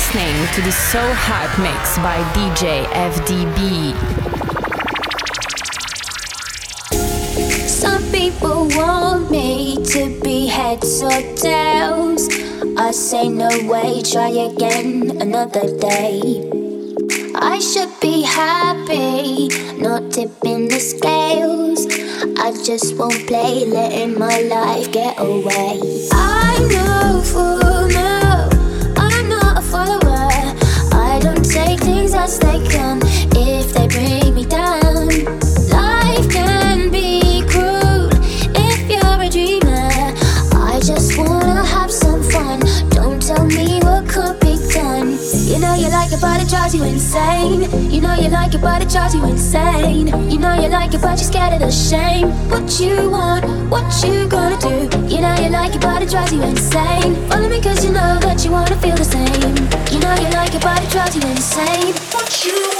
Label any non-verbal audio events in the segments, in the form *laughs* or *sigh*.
listening to the So Hype Mix by DJ FDB. Some people want me to be heads or tails. I say no way, try again another day. I should be happy, not tipping the scales. I just won't play, letting my life get away. I know for things as they come if they bring me down. Life can be cruel if you're a dreamer. I just wanna have some fun. Don't tell me what could be done. You know you like it, but it drives you insane. You know you like it, but it drives you insane. You know you like it, but you're scared of the shame. What you want, what you gonna do? You know you like it, but it drives you insane. Follow me, cause you know that you wanna feel the same. Know you like but it drives you insane. What you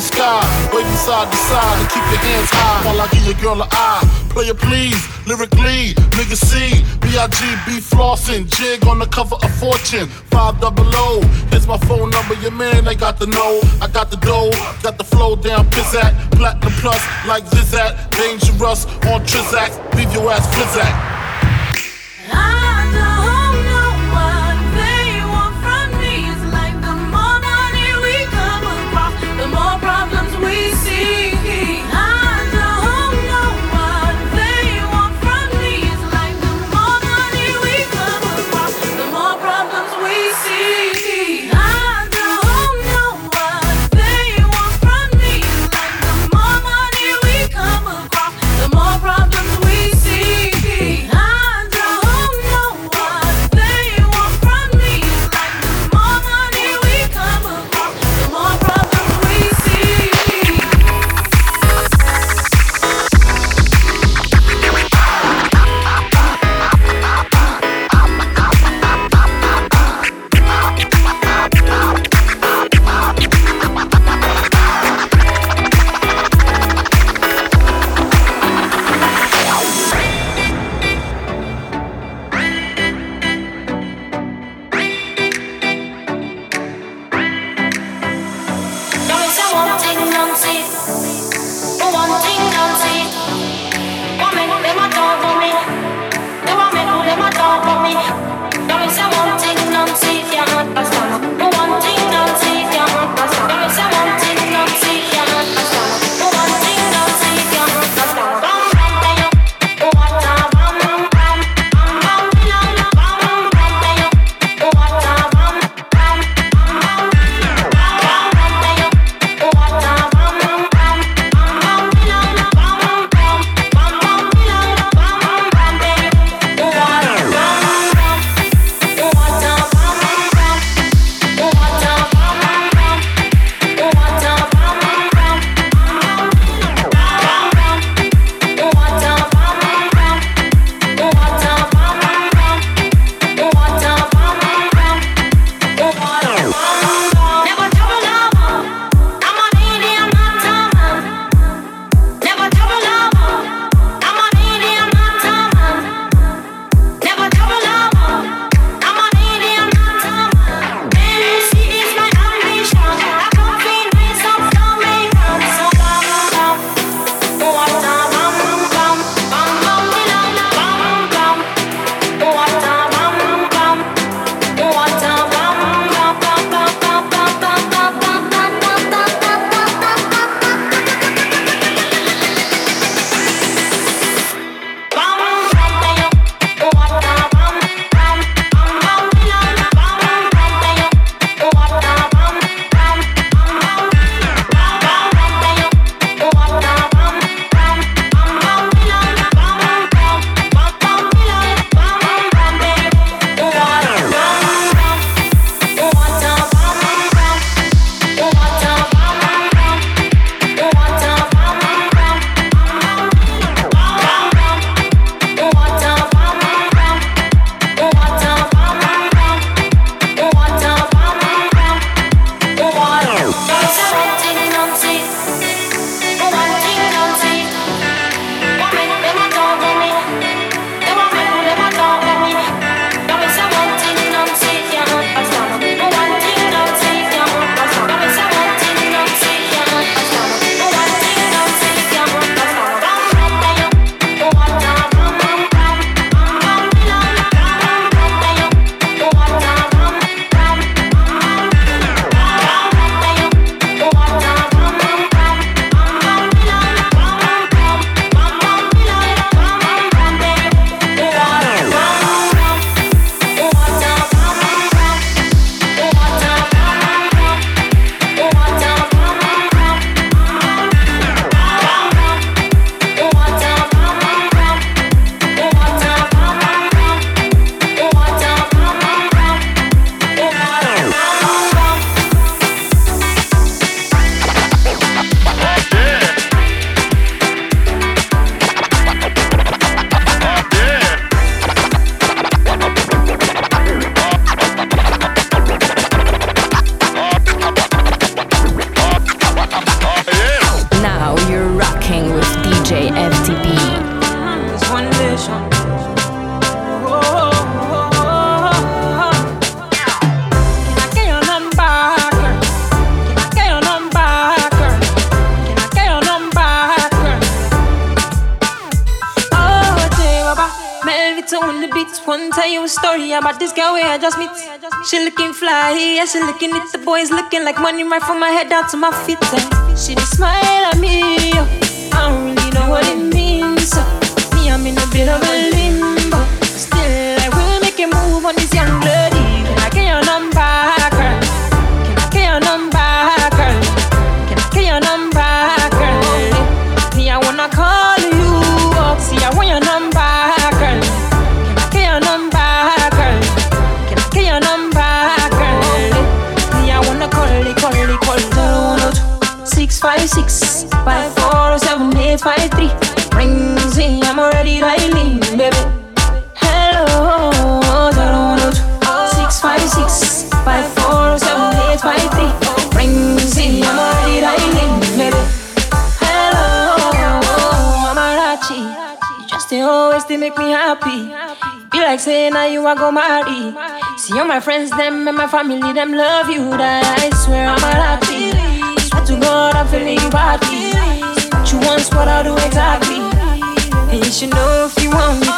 the sky, waving side to side, and keep your hands high while I give your girl a eye. Player please, lyrically, nigga C, B-I-G-B flossing, jig on the cover of Fortune, 5 double O. Here's my phone number, your man, they got the know. I got the dough, got the flow down, pizzat, platinum plus, like Zizat, dangerous on Trizak, leave your ass flizzat. She looking fly, yeah, she looking at the boys looking like money right from my head down to my feet. And she just smile at me, yo. I don't really know what it means. So me, I'm in a bit of a make me happy. Be like saying, now you are go marry. See all my friends, them and my family, them love you. That I swear I'm happy. Swear to God, I'm feeling you. What you want, what I do exactly. And you should know if you want me.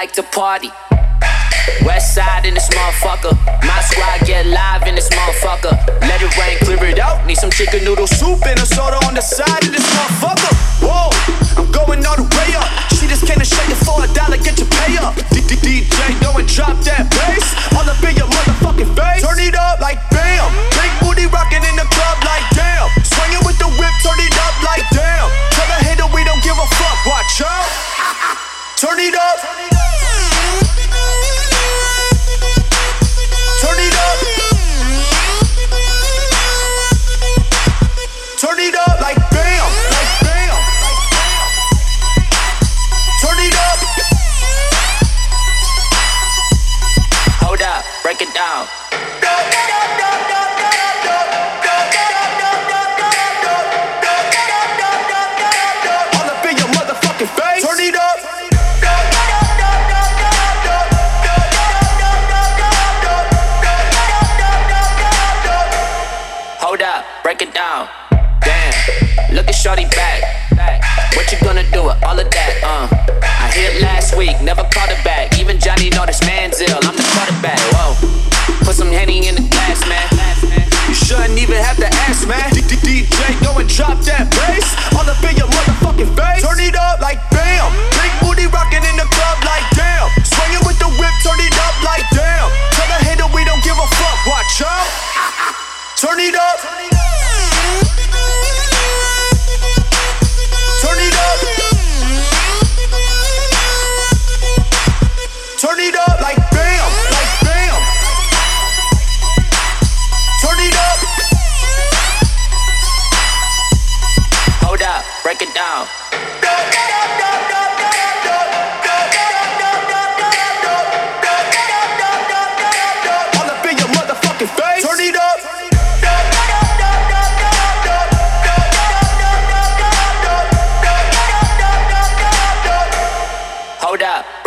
like to party. West side in this motherfucker. My squad get live in this motherfucker. Let it rain, clear it out. Need some chicken noodle soup and a soda on the side of this motherfucker. Whoa, I'm going all the way up. She just came to shake it for a dollar, get your pay up. DJ, go and drop that bass. All up in your motherfucking face. Turn it up like bam. Big booty rocking in the club like damn. Swinging with the whip, turn it up like damn. Tell the hater we don't give a fuck, watch out. *laughs* Turn it up.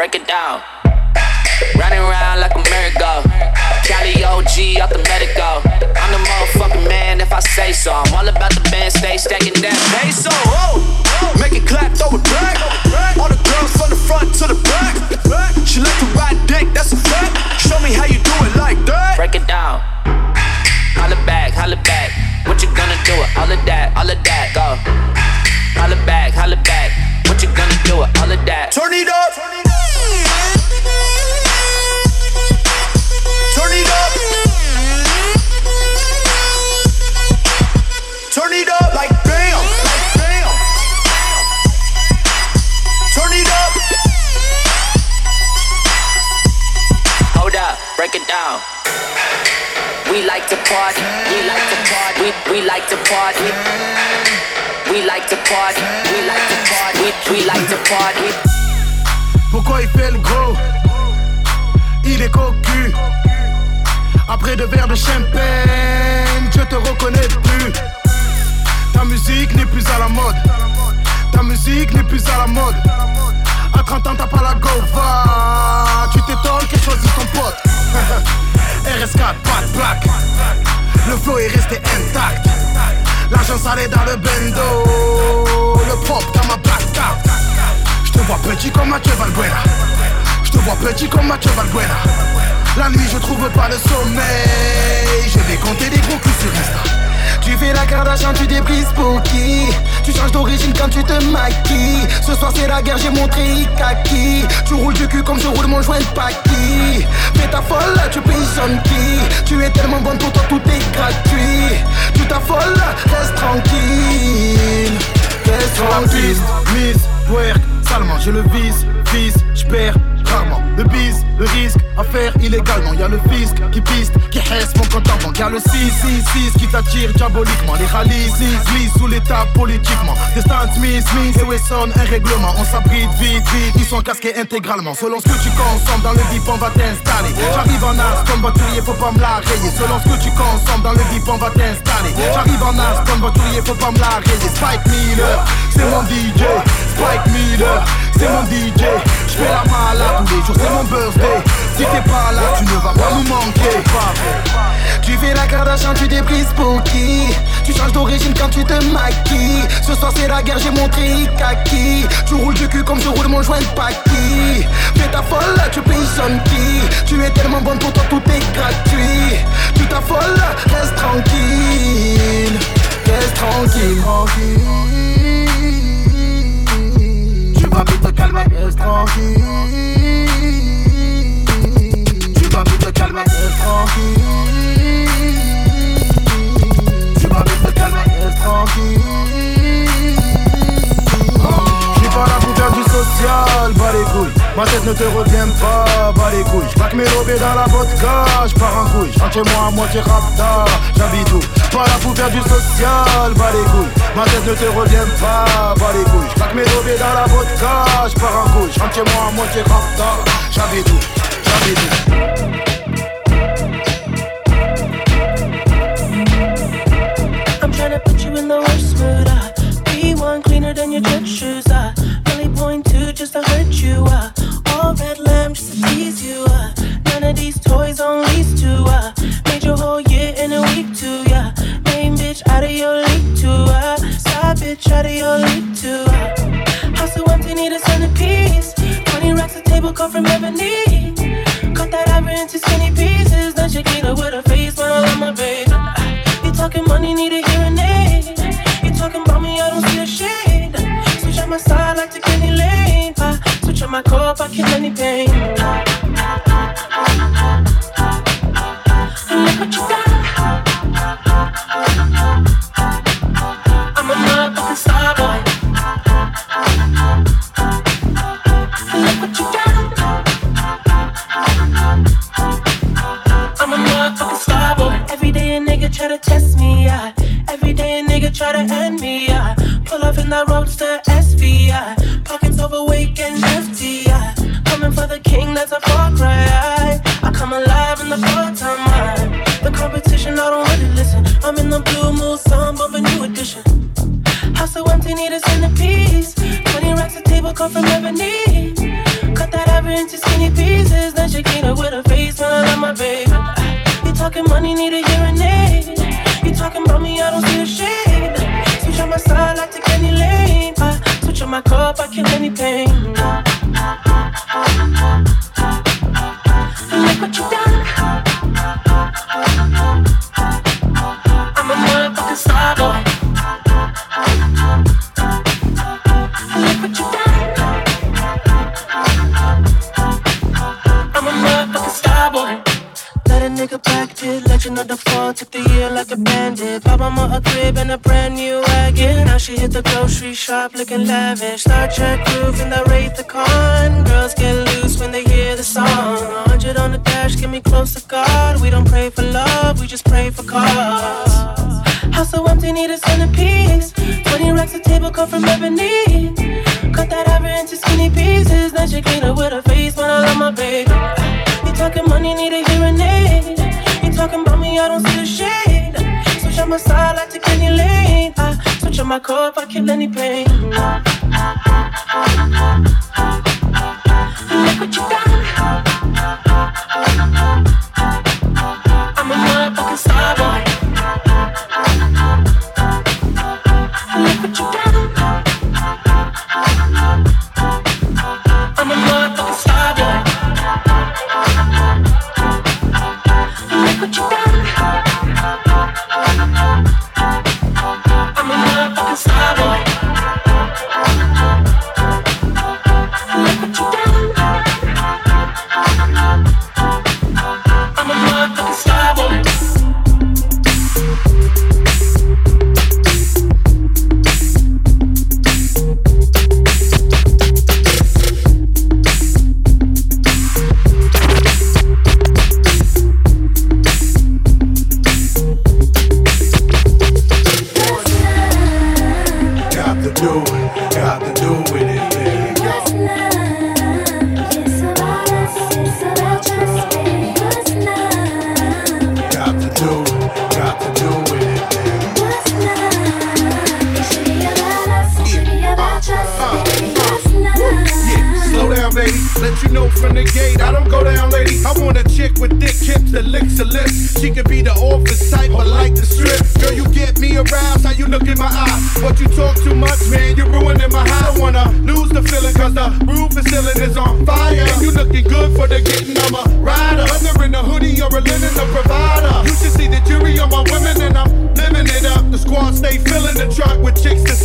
break it down. Running around like a merry-go. Cali OG out the medical. I'm the motherfucking man if I say so. I'm all about the band, stay stacking that peso. Oh, oh, make it clap, throw it back. All the girls from the front to the back. She like to ride dick, that's a fact. Show me how you do it like that. Break it down. Holla back, holla back. What you gonna do with all of that, all of that? Go. Holla back, holla back. What you gonna do with all of that? Turn it up. Turn it up. Pourquoi il fait le gros? Il est cocu. Après deux verres de champagne, je te reconnais plus. Ta musique n'est plus à la mode. Ta musique n'est plus à la mode. À 30 ans, t'as pas la gova. Tu t'étonnes qu'elle choisit ton pote. *laughs* RS4, pas de plaque. Le flow est resté intact. L'argent salé dans le bendo. Le propre dans ma black. Je te vois petit comme Mathieu Valbuena. Je te vois petit comme Mathieu Valbuena. Trouve pas le sommeil. Je vais compter des gros culs sur Insta. Tu fais la Kardashian, tu débrises pour qui Tu changes d'origine quand tu te maquilles. Ce soir c'est la guerre, j'ai montré kaki. Tu roules du cul comme je roule mon joint de paki Fais ta folle, tu payes qui Tu es tellement bonne pour toi, tout est gratuit. Tu t'affoles, reste tranquille. Reste tranquille. Miss, twerk, salement, je le vise, vise, j'perds rarement Le bise, le risque à faire illégalement. Y'a le fisc qui piste, qui reste mon compte en Y'a le 666 qui t'attire diaboliquement. Les rallyes, glissent sous l'état politiquement. Des Stan Smith, Smith et Wesson, un règlement. On s'abrite vite, vite, ils sont casqués intégralement. Selon ce que tu consommes dans le bip on va t'installer. J'arrive en as comme voiturier, faut pas me la rayer. Selon ce que tu consommes dans le bip on va t'installer. J'arrive en as comme voiturier, faut pas me la rayer. Spike Miller, c'est mon DJ Spike Miller, c'est mon DJ J'fais la malade tous les jours, c'est mon birthday. Si t'es pas là, tu ne vas pas nous manquer. Tu fais la Kardashian, tu débrises pour qui? Tu changes d'origine quand tu te maquilles. Ce soir c'est la guerre, j'ai montré kaki. Tu roules du cul comme je roule mon joint de paki Fais ta folle, tu payes qui? Tu es tellement bonne pour toi, tout est gratuit. Tu t'affoles, reste tranquille. Reste tranquille, tranquille. Tu vas vite te calmer, reste tranquille calmer, tranquille Tu vite te calmer, reste tranquille J'suis pas là pour faire du social, bas les couilles Ma tête ne te revient pas, bas les couilles J'claque mes lobés dans la vodka, j'pars en couille J'rentre chez moi à moitié rapta, j'habite où Pas là pour faire du social, bas les couilles Ma tête ne te revient pas, bas les couilles J'claque mes lobés dans la vodka, j'pars en couille J'rentre chez moi à moitié rapta, j'habite. où J'habite où your church shoes. Shop looking lavish. Star Trek roof the Wraith the Con. Girls get loose when they hear the song. 100 on the dash, get me close to God. We don't pray for love, we just pray for cause. House so empty, need a centerpiece. 20 racks a table cut from ebony. Cut that ever into skinny pieces. Then she clean up with her face when I love my baby. You talking money, need a hearing aid. You talking about me, I don't see the shade. Switch on my side, like to any lane. I switch on my car if I kill any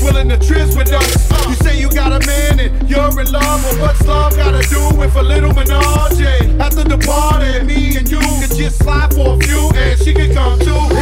willing to tryst with us. You say you got a man and you're in love, but what's love gotta do with a little menage? After the party, me and you could just slide for a few, and she could come too.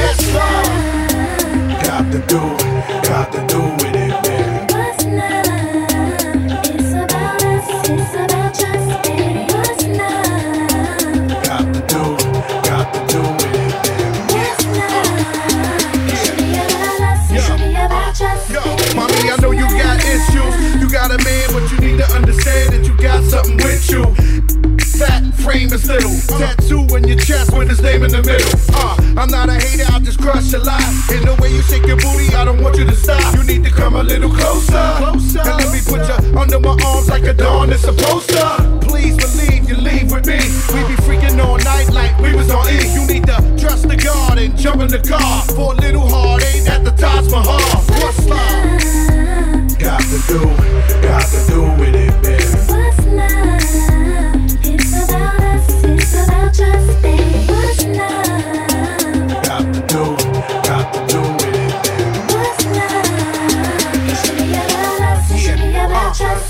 Chest with his name in the middle. Uh, I'm not a hater, I'll just crush your life. In the way you shake your booty, I don't want you to stop. You need to come a little closer. closer. And let me put you under my arms like a dawn is supposed to. Please believe you leave with me. We be freaking all night like we was on E. You need to trust the God and jump in the car. For a little hard, ain't at the Taj Mahal. What's love? Got to do, got to do with it, baby.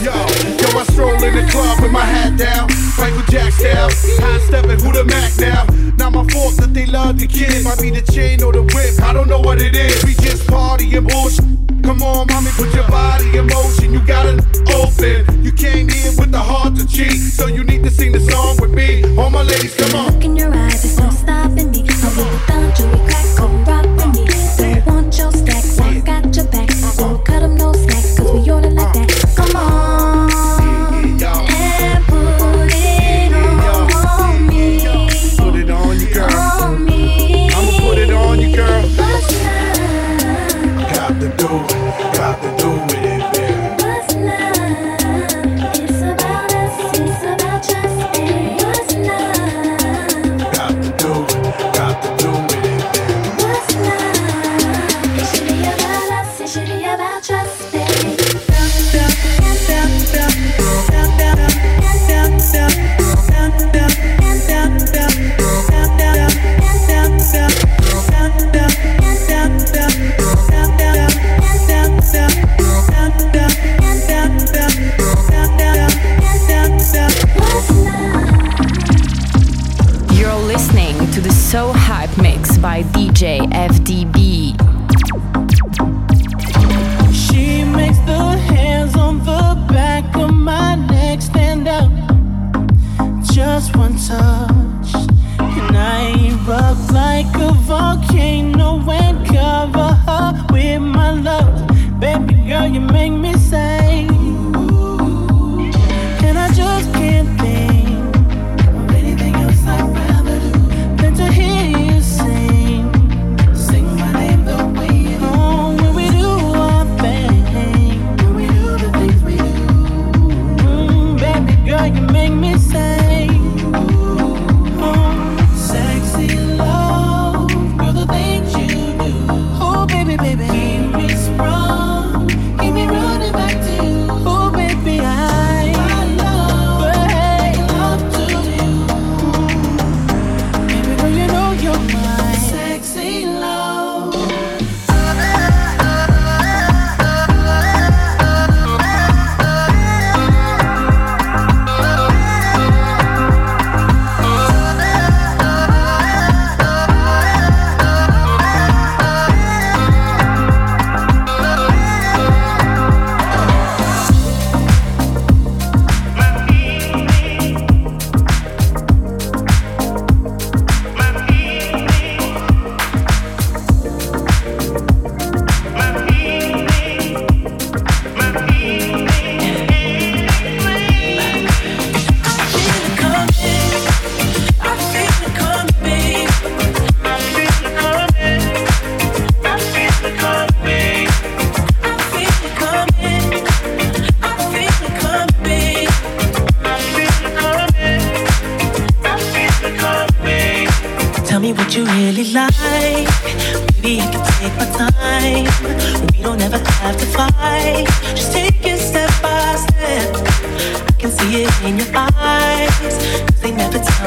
Yo, yo, I stroll in the club with my hat down, Michael Jack style, high stepping, who the Mac now? Not my fault that they love the kid. Might be the chain or the whip, I don't know what it is. We just party and bullshit. Come on, mommy, put your body in motion. You got it open. You came here with the heart to cheat, so you need to sing the song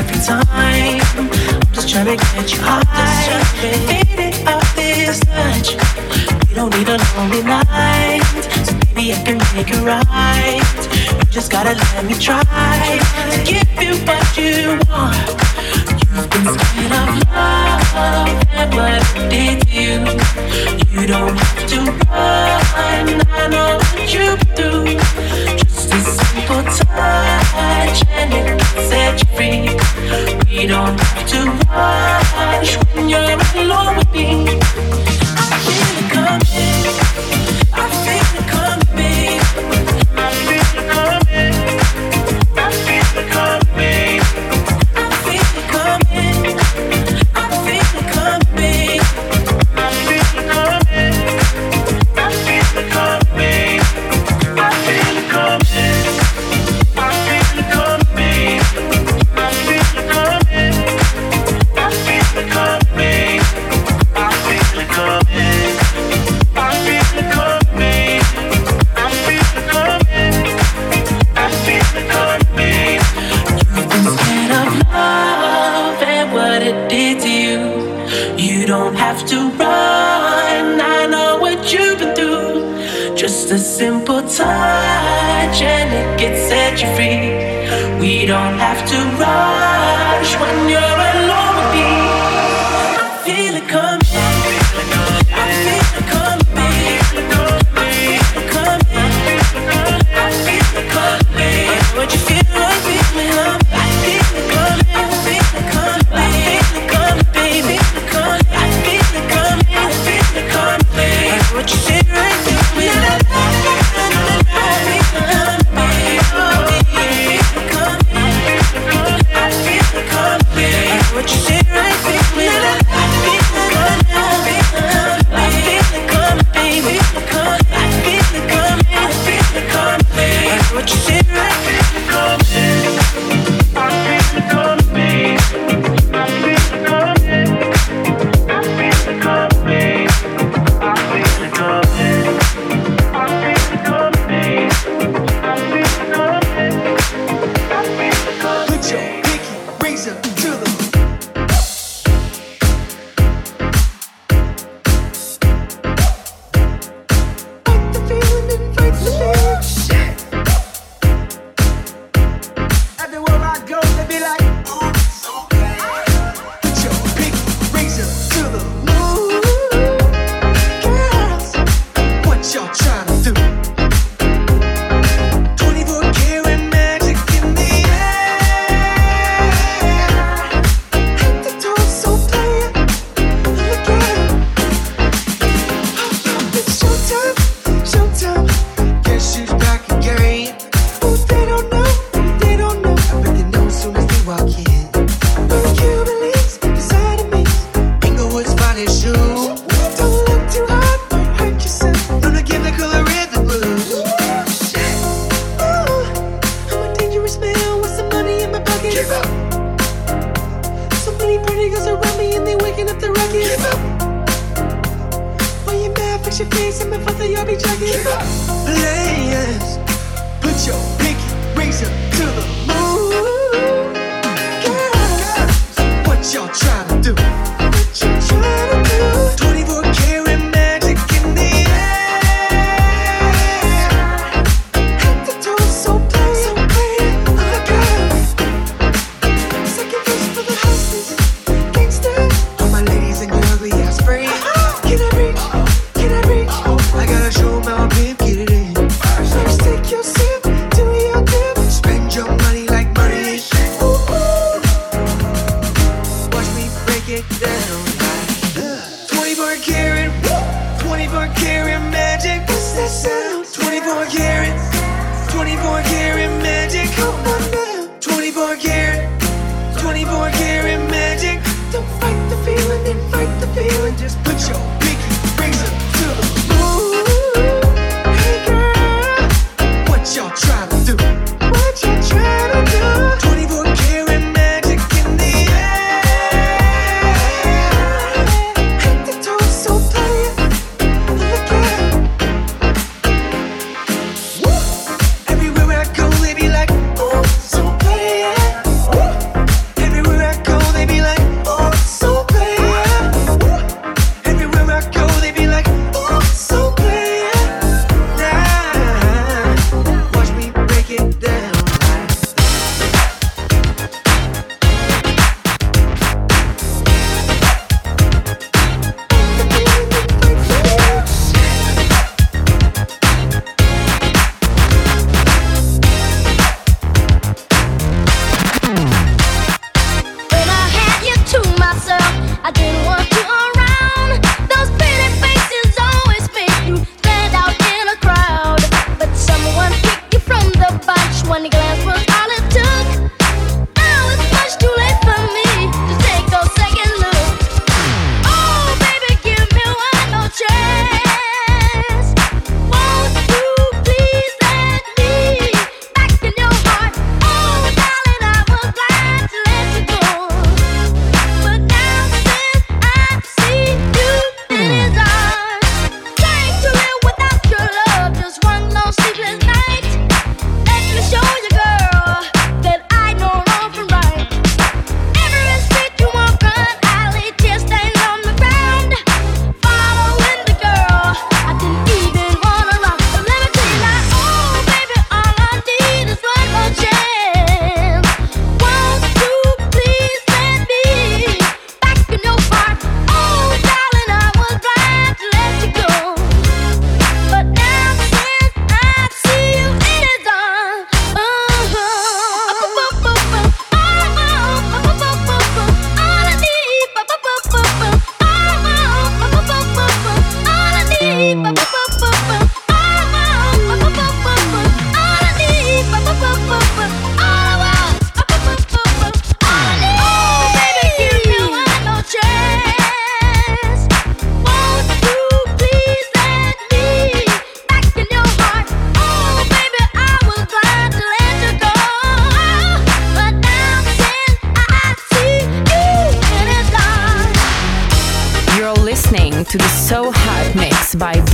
every time. I'm just trying to get you high. Fade it up this touch. We don't need a lonely night. So maybe I can make it right. You just gotta let me try to give you what you want. You've been scared of love and what it did to you. You don't have to run. I know what you do. Just a simple touch and it can set you free. We don't need to rush when you're alone with me.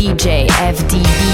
DJ FDB.